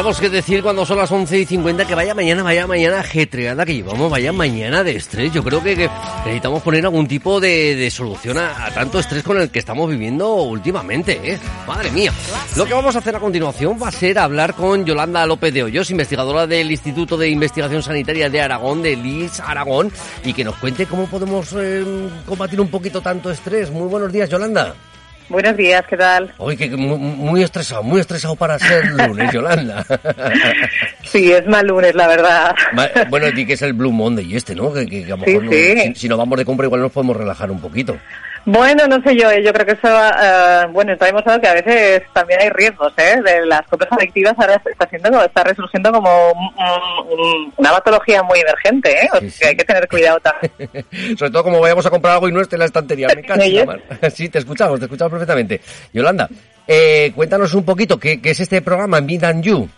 Tenemos que decir cuando son las 11 y 50 que vaya mañana, vaya mañana ajetreada que llevamos, vaya mañana de estrés. Yo creo que, necesitamos poner algún tipo de, solución a, a, tanto estrés con el que estamos viviendo últimamente, ¿eh? Madre mía. Lo que vamos a hacer a continuación va a ser hablar con Yolanda López de Hoyos, investigadora del Instituto de Investigación Sanitaria de Aragón, de LIS Aragón, y que nos cuente cómo podemos eh, combatir un poquito tanto estrés. Muy buenos días, Yolanda. Buenos días, ¿qué tal? Hoy que muy, muy, estresado, muy estresado para ser lunes, Yolanda. sí, es mal lunes, la verdad. Bueno, di que es el Blue Monday este, ¿no? Que, que, que a lo mejor sí, no, sí. Si, si, nos vamos de compra igual nos podemos relajar un poquito. Bueno, no sé yo, yo creo que eso, uh, bueno, está demostrado que a veces también hay riesgos, ¿eh? De las compras adictivas ahora está siendo, está resurgiendo como un, una patología muy emergente, ¿eh? O sea, sí, sí. hay que tener cuidado también. Sobre todo como vayamos a comprar algo y no esté en la estantería, me canso. sí, te escuchamos, te escuchamos perfectamente. Yolanda, eh, cuéntanos un poquito, ¿qué, ¿qué, es este programa, Meet and You?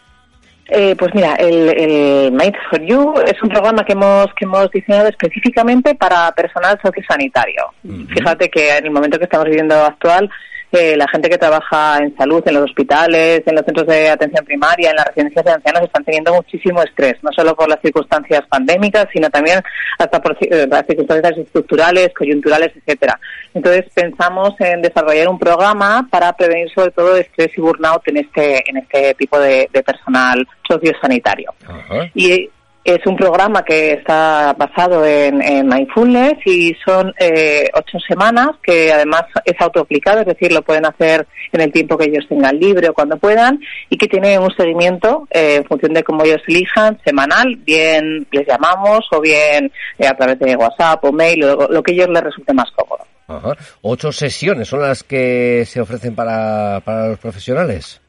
Eh, pues mira, el, el Mind for You es un programa que hemos que hemos diseñado específicamente para personal sociosanitario. Uh -huh. Fíjate que en el momento que estamos viviendo actual, eh, la gente que trabaja en salud, en los hospitales, en los centros de atención primaria, en las residencias de ancianos, están teniendo muchísimo estrés, no solo por las circunstancias pandémicas, sino también hasta por eh, las circunstancias estructurales, coyunturales, etcétera. Entonces pensamos en desarrollar un programa para prevenir sobre todo estrés y burnout en este en este tipo de, de personal sociosanitario. -huh. Y es un programa que está basado en, en mindfulness y son eh, ocho semanas que además es autoaplicado, es decir, lo pueden hacer en el tiempo que ellos tengan libre o cuando puedan y que tiene un seguimiento eh, en función de cómo ellos elijan, semanal, bien les llamamos o bien eh, a través de WhatsApp o mail, lo, lo que ellos les resulte más cómodo. Ajá. Ocho sesiones son las que se ofrecen para, para los profesionales.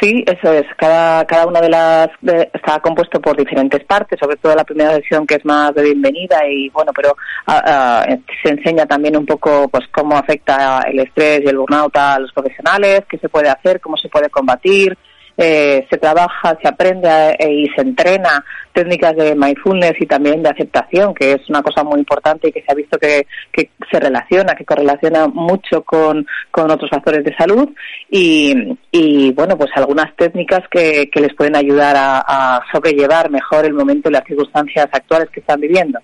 Sí, eso es. Cada, cada una de las de, está compuesto por diferentes partes, sobre todo la primera sesión que es más de bienvenida y bueno, pero a, se enseña también un poco pues cómo afecta el estrés y el burnout a los profesionales, qué se puede hacer, cómo se puede combatir, eh, se trabaja, se aprende eh, y se entrena técnicas de mindfulness y también de aceptación, que es una cosa muy importante y que se ha visto que, que se relaciona, que correlaciona mucho con, con otros factores de salud y, y bueno, pues algunas técnicas que, que les pueden ayudar a, a, sobrellevar mejor el momento y las circunstancias actuales que están viviendo.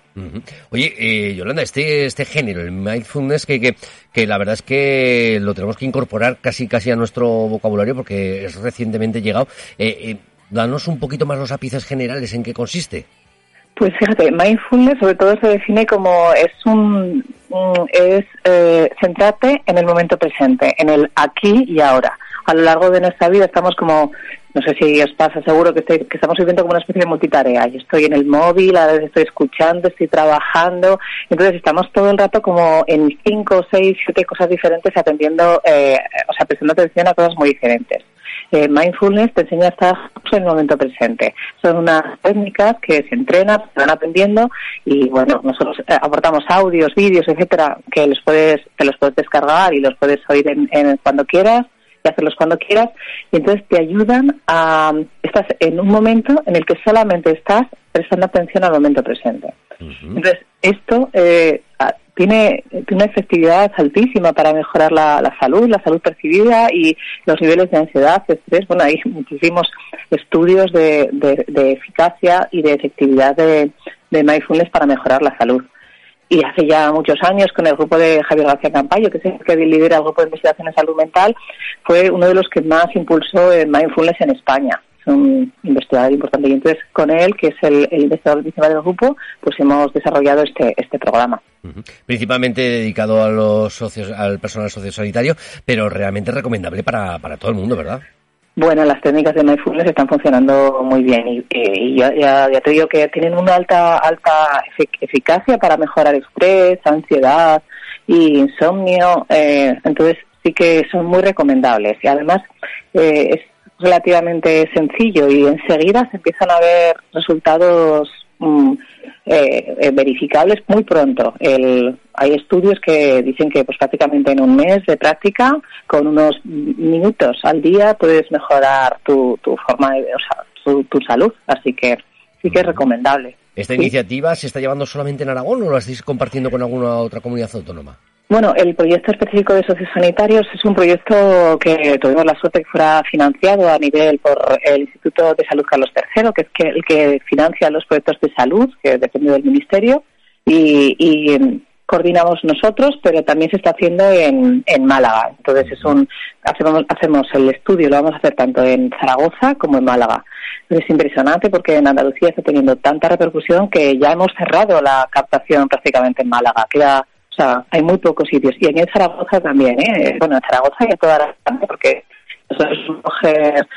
Oye, eh, Yolanda, este, este género, el mindfulness, que, que, que la verdad es que lo tenemos que incorporar casi casi a nuestro vocabulario porque es recientemente llegado. Eh, eh, danos un poquito más los ápices generales en qué consiste. Pues fíjate, mindfulness sobre todo se define como es un es eh, centrarte en el momento presente, en el aquí y ahora. A lo largo de nuestra vida estamos como, no sé si os pasa, seguro que, estoy, que estamos viviendo como una especie de multitarea. Yo estoy en el móvil, a veces estoy escuchando, estoy trabajando. Entonces estamos todo el rato como en cinco, seis, siete cosas diferentes atendiendo, eh, o sea, prestando atención a cosas muy diferentes eh, mindfulness te enseña a estar en el momento presente. Son unas técnicas que se entrenan, se van aprendiendo y bueno, nosotros eh, aportamos audios, vídeos, etcétera, que los puedes, te los puedes descargar y los puedes oír en, en cuando quieras y hacerlos cuando quieras y entonces te ayudan a estás en un momento en el que solamente estás prestando atención al momento presente. Uh -huh. Entonces esto eh, tiene, tiene una efectividad altísima para mejorar la, salud, la salud percibida y los niveles de ansiedad, estrés. Bueno, hay muchísimos estudios de eficacia y de efectividad de, de mindfulness para mejorar la salud y hace ya muchos años con el grupo de Javier García Campayo, que es el que lidera el grupo de investigación en salud mental, fue uno de los que más impulsó el mindfulness en España. Un investigador importante. Y entonces, con él, que es el, el investigador principal del grupo, pues hemos desarrollado este, este programa. Principalmente dedicado a los socios, al personal sociosanitario, pero realmente recomendable para, para todo el mundo, ¿verdad? Bueno, las técnicas de mindfulness están funcionando muy bien y, y ya, ya, ya, te digo que tienen una alta alta eficacia para mejorar estrés, ansiedad y insomnio. Eh, entonces sí que son muy recomendables y además eh, es relativamente sencillo y enseguida se empiezan a ver resultados mm, eh, eh, verificables muy pronto. El, hay estudios que dicen que pues prácticamente en un mes de práctica, con unos minutos al día, puedes mejorar tu, tu forma de, o sea, tu, tu salud. Así que sí que es recomendable. ¿Esta ¿Sí? iniciativa se está llevando solamente en Aragón o lo estáis compartiendo con alguna otra comunidad autónoma? Bueno, el proyecto específico de sociosanitarios es un proyecto que tuvimos la suerte que fuera financiado a nivel por el Instituto de Salud Carlos III, que es que, el que financia los proyectos de salud, que depende del Ministerio, y, y coordinamos nosotros, pero también se está haciendo en, en Málaga. Entonces es un hacemos, hacemos el estudio, lo vamos a hacer tanto en Zaragoza como en Málaga. Es impresionante porque en Andalucía está teniendo tanta repercusión que ya hemos cerrado la captación prácticamente en Málaga. Queda o sea, hay muy pocos sitios. Y en Zaragoza también, ¿eh? Bueno, en Zaragoza y en toda la porque nosotros mujer...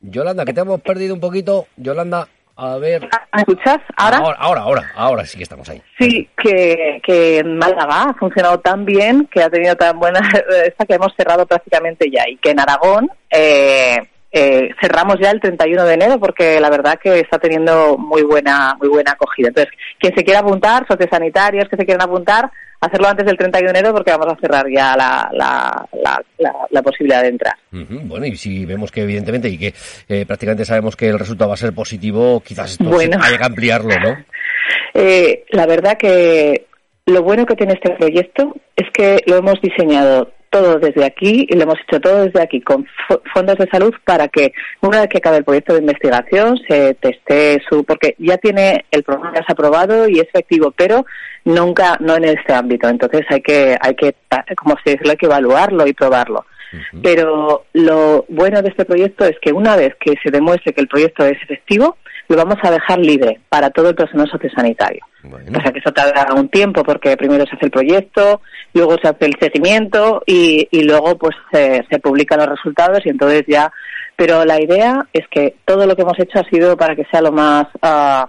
Yolanda, que te hemos perdido un poquito. Yolanda, a ver. ¿Me escuchas ahora? Ahora, ahora, ahora, ahora sí que estamos ahí. Sí, que, que en Málaga ha funcionado tan bien, que ha tenido tan buena esta que hemos cerrado prácticamente ya. Y que en Aragón eh, eh, cerramos ya el 31 de enero porque la verdad que está teniendo muy buena muy buena acogida. Entonces, quien se quiera apuntar, sociosanitarios que se quieran apuntar, hacerlo antes del 31 de enero porque vamos a cerrar ya la, la, la, la, la posibilidad de entrar. Uh -huh. Bueno, y si vemos que evidentemente y que eh, prácticamente sabemos que el resultado va a ser positivo, quizás esto bueno. haya que ampliarlo, ¿no? Eh, la verdad que lo bueno que tiene este proyecto es que lo hemos diseñado todo desde aquí y lo hemos hecho todo desde aquí con fondos de salud para que una vez que acabe el proyecto de investigación se teste su porque ya tiene el programa ya aprobado y es efectivo pero nunca no en este ámbito. Entonces hay que hay que como se dice hay que evaluarlo y probarlo uh -huh. pero lo bueno de este proyecto es que una vez que se demuestre que el proyecto es efectivo lo vamos a dejar libre para todo el personal sociosanitario. Bueno. O sea que eso tarda un tiempo porque primero se hace el proyecto, luego se hace el seguimiento y, y luego pues se, se publican los resultados y entonces ya. Pero la idea es que todo lo que hemos hecho ha sido para que sea lo más uh,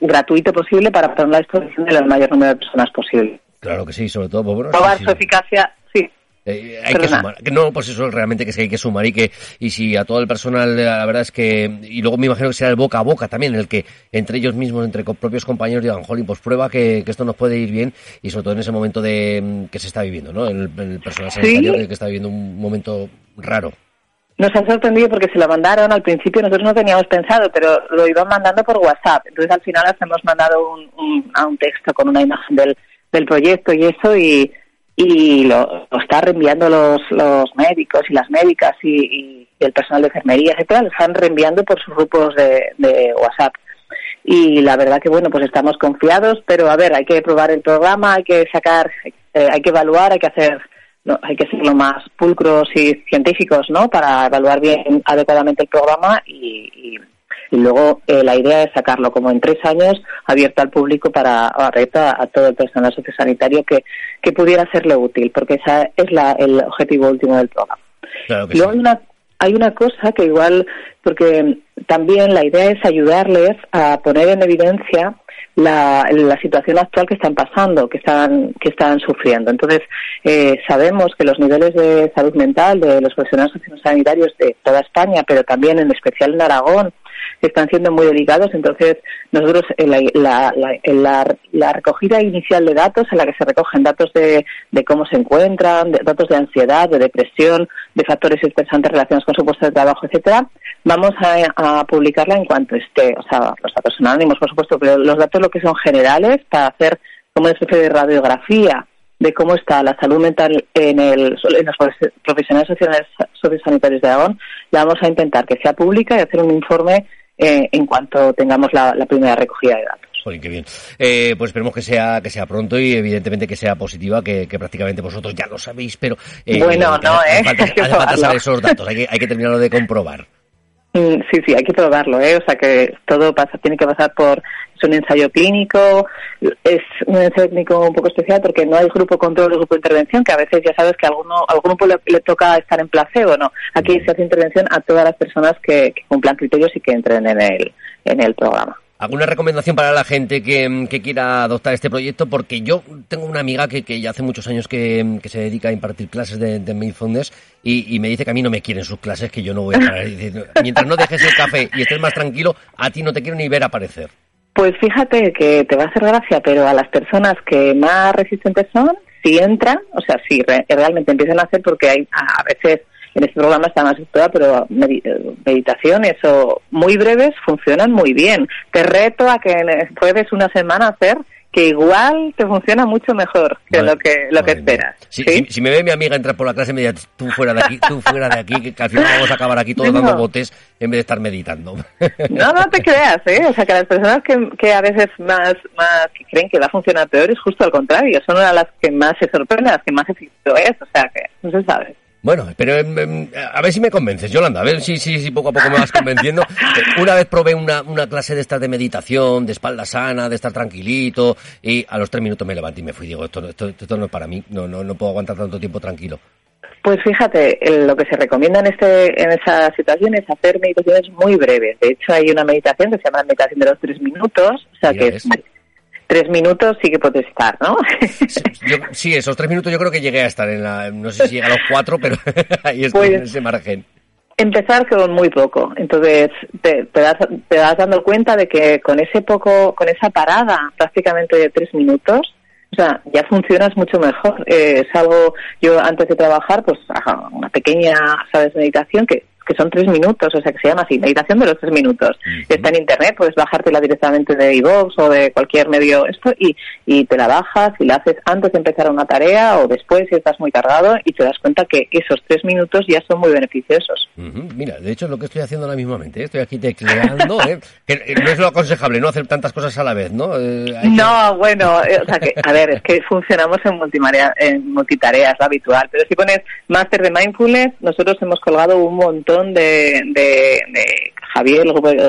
gratuito posible para poner la disposición del mayor número de personas posible. Claro que sí, sobre todo. Pues, bueno, Probar sí, su eficacia. Eh, hay que sumar, no, pues eso realmente que es que hay que sumar y que y si a todo el personal la verdad es que y luego me imagino que será el boca a boca también el que entre ellos mismos entre propios compañeros digan jolín pues prueba que, que esto nos puede ir bien y sobre todo en ese momento de mm, que se está viviendo no el, el personal sanitario ¿Sí? que, está viviendo un momento raro nos han sorprendido porque se lo mandaron al principio, nosotros no teníamos pensado, pero lo iban mandando por WhatsApp. Entonces al final hemos mandado un, un, a un texto con una imagen del, del proyecto y eso y, y lo, lo está reenviando los, los médicos y las médicas y, y, el personal de enfermería, etcétera, lo están reenviando por sus grupos de, de WhatsApp. Y la verdad que bueno, pues estamos confiados, pero a ver, hay que probar el programa, hay que sacar, eh, hay que evaluar, hay que hacer, no, hay que ser lo más pulcros y científicos, ¿no? Para evaluar bien adecuadamente el programa y, y y luego eh, la idea es sacarlo como en tres años abierto al público para abierto a, a todo el personal sociosanitario que, que pudiera serle útil porque esa es la, el objetivo último del programa claro luego sí. hay una hay una cosa que igual porque también la idea es ayudarles a poner en evidencia la, la situación actual que están pasando, que están, que están sufriendo. Entonces, eh, sabemos que los niveles de salud mental de los profesionales sanitarios de toda España, pero también en especial en Aragón, están siendo muy delicados. Entonces, nosotros en la, la, la, en la, la, recogida inicial de datos, en la que se recogen datos de, de cómo se encuentran, de, datos de ansiedad, de depresión, de factores estresantes relacionados con su puesto de trabajo, etcétera, vamos a, publicarla en cuanto esté. O sea, los datos anónimos, por supuesto, pero los datos lo que son generales para hacer como una especie de radiografía de cómo está la salud mental en, el, en los profesionales sociosanitarios de Aragón, la vamos a intentar que sea pública y hacer un informe eh, en cuanto tengamos la, la, primera recogida de datos. Joder, qué bien. Eh, pues esperemos que sea que sea pronto y evidentemente que sea positiva, que, que prácticamente vosotros ya lo sabéis, pero... Eh, bueno, no, ¿eh? Hace falta, hace falta saber esos datos, hay que, hay que terminarlo de comprobar. Mm, sí, sí, hay que probarlo, ¿eh? O sea que todo pasa, tiene que pasar por es un ensayo clínico, es un ensayo clínico un poco especial porque no hay grupo control o grupo de intervención, que a veces ya sabes que a alguno, al grupo le, toca estar en placebo, ¿no? Aquí se hace intervención a todas las personas que, que cumplan criterios y que entren en el, en el programa. ¿Alguna recomendación para la gente que, quiera adoptar este proyecto? Porque yo tengo una amiga que, que ya hace muchos años que, se dedica a impartir clases de, de mindfulness y, me dice que a mí no me quieren sus clases, que yo no voy a Mientras no dejes el café y estés más tranquilo, a ti no te quiero ni ver aparecer. Pues fíjate que te va a hacer gracia, pero a las personas que más resistentes son, si entran, o sea, si realmente empiezan a hacer, porque hay a veces en este programa está más pero meditaciones o muy breves funcionan muy bien. Te reto a que puedes una semana hacer que igual te funciona mucho mejor que lo que lo que esperas. Si, me ve mi amiga entrar por la clase, me dice, tú fuera de aquí, tú fuera de aquí, que, al final vamos a acabar aquí todos dando botes en vez de estar meditando. No, no te creas, ¿eh? O sea, que las personas que, que a veces más, más creen que va a funcionar peor es justo al contrario, son una de las que más se sorprenden, las que más éxito es, o sea, que no se sabe. Bueno, pero em, em, a ver si me convences, Yolanda, a ver si, si, si poco a poco me vas convenciendo. Una vez probé una, una clase de estas de meditación, de espalda sana, de estar tranquilito, y a los tres minutos me levanté y me fui. Digo, esto, esto, esto no es para mí, no, no, no puedo aguantar tanto tiempo tranquilo. Pues fíjate, lo que se recomienda en, este, en esa situación es hacer meditaciones muy breves. De hecho, hay una meditación que se llama meditación de los tres minutos, o sea que es tres minutos sí que puedes estar, ¿no? sí, esos tres minutos yo creo que llegué a estar en la, no sé si llega a los cuatro, pero ahí estoy en pues ese margen. Empezar con muy poco, entonces te, te, das, te das dando cuenta de que con ese poco, con esa parada prácticamente de tres minutos, o sea, ya funcionas mucho mejor. Eh, es algo, yo antes de trabajar, pues una pequeña, ¿sabes?, meditación que que son tres minutos, o sea que se llama así, meditación de los tres minutos. Está en internet, puedes bajártela directamente de iVoox o de cualquier medio esto y, y te la bajas y la haces antes de empezar una tarea o después si estás muy cargado y te das cuenta que esos tres minutos ya son muy beneficiosos. Mira, de hecho es lo que estoy haciendo ahora mismamente, ¿eh? estoy aquí tecleando, ¿eh? que no es lo aconsejable, no hacer tantas cosas a la vez, ¿no? Eh, no, bueno, o sea que, a ver, es que funcionamos en, multimarea, en multitareas, lo habitual, pero si pones máster de mindfulness, nosotros hemos colgado un montón de, de, Javier,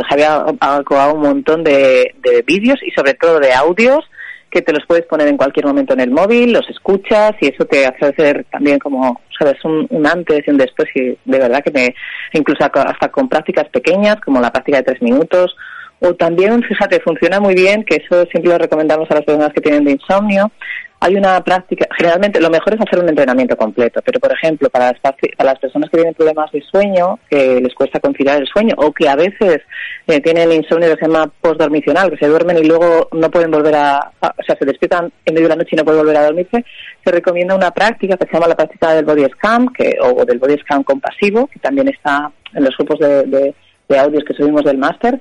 Javier ha colgado un montón de, vídeos y sobre todo de audios que te los puedes poner en cualquier momento en el móvil, los escuchas y eso te hace hacer también como, sabes, un, antes y un después y de verdad que me, incluso hasta con prácticas pequeñas como la práctica de tres minutos o también, fíjate, funciona muy bien, que eso siempre lo recomendamos a las personas que tienen de insomnio, hay una práctica, generalmente lo mejor es hacer un entrenamiento completo, pero por ejemplo, para las, para las personas que tienen problemas de sueño, que les cuesta conciliar el sueño, o que a veces eh, tienen insomnio que se llama postdormicional, que se duermen y luego no pueden volver a, o sea, se despiertan en medio de la noche y no pueden volver a dormirse, se recomienda una práctica que se llama la práctica del body scan, que, o del body scan compasivo, que también está en los grupos de, de audios que subimos del máster,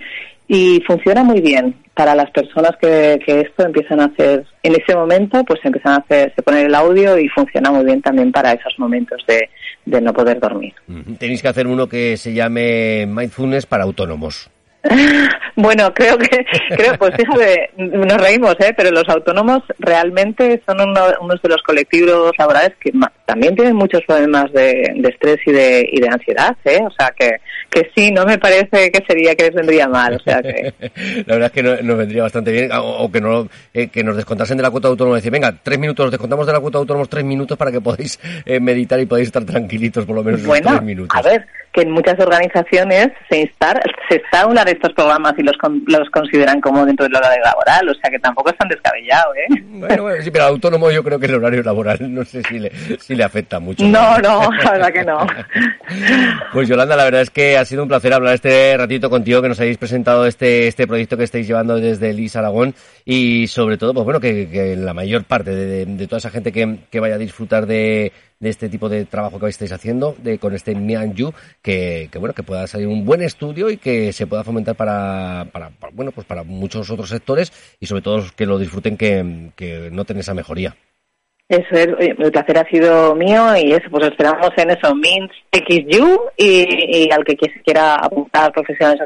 y funciona muy bien. Para las personas que, esto empiezan a hacer en ese momento pues empiezan a hacer se pone el audio y funciona muy bien también para esos momentos de, de no poder dormir. Tenéis que hacer uno que se llame mindfulness para autónomos bueno, creo que, creo, pues fíjate, nos reímos, ¿eh? pero los autónomos realmente son uno, unos de los colectivos laborales que también tienen muchos problemas de, estrés y de, y de ansiedad, ¿eh? O sea, que, que sí, no me parece que sería que les vendría mal, o sea que... La verdad es que nos vendría bastante bien, o, que, no, eh, que nos descontasen de la cuota autónoma, decir, venga, tres minutos, descontamos de la cuota autónoma tres minutos para que podáis eh, meditar y podáis estar tranquilitos por lo menos bueno, tres minutos. a ver, que en muchas organizaciones se insta, se está una de estos programas y los, los consideran como dentro del horario laboral, o sea que tampoco es tan descabellado, ¿eh? Bueno, sí, pero autónomo yo creo que el horario laboral no sé si le, si le afecta mucho. No, no, la verdad que no. Pues Yolanda, la verdad es que ha sido un placer hablar este ratito contigo, que nos hayáis presentado este, este proyecto que estáis llevando desde el Aragón y sobre todo, pues bueno, que, la mayor parte de, toda esa gente que, que vaya a disfrutar de de este tipo de trabajo que estáis haciendo de, con este Mianju, que, que bueno, que pueda salir un buen estudio y que se pueda fomentar para, para, bueno, pues para muchos otros sectores y sobre todo que lo disfruten que, que noten esa mejoría. Eso es, el placer ha sido mío y eso, pues esperamos en eso, Mint XU y, y al que quiera apuntar profesionales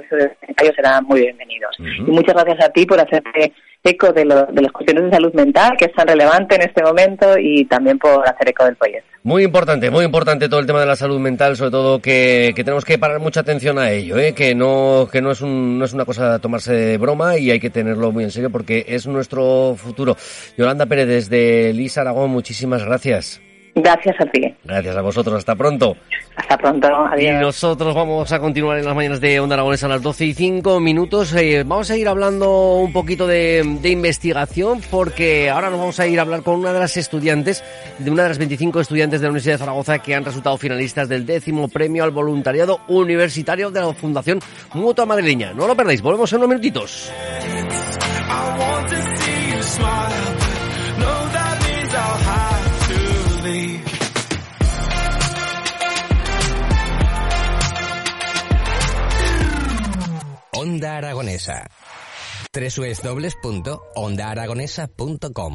serán muy bienvenidos. Y muchas gracias a ti por hacerte eco de, de las cuestiones de salud mental, que es tan relevante en este momento, y también por hacer eco del proyecto. Muy importante, muy importante todo el tema de la salud mental, sobre todo que, que tenemos que parar mucha atención a ello, ¿eh? que no que no es, un, no es una cosa a tomarse de broma y hay que tenerlo muy en serio porque es nuestro futuro. Yolanda Pérez desde Lisa Aragón, muchísimas gracias. Gracias a ti. Gracias a vosotros. Hasta pronto. Hasta pronto. Adiós. Y nosotros vamos a continuar en las mañanas de Onda Aragonesa a las 12 y 5 minutos. Eh, vamos a ir hablando un poquito de, de, investigación porque ahora nos vamos a ir a hablar con una de las estudiantes, de una de las 25 estudiantes de la Universidad de Zaragoza que han resultado finalistas del décimo premio al voluntariado universitario de la Fundación Mutua Madrileña. No lo perdáis. Volvemos en unos minutitos. Onda Aragonesa. www.ondaaragonesa.com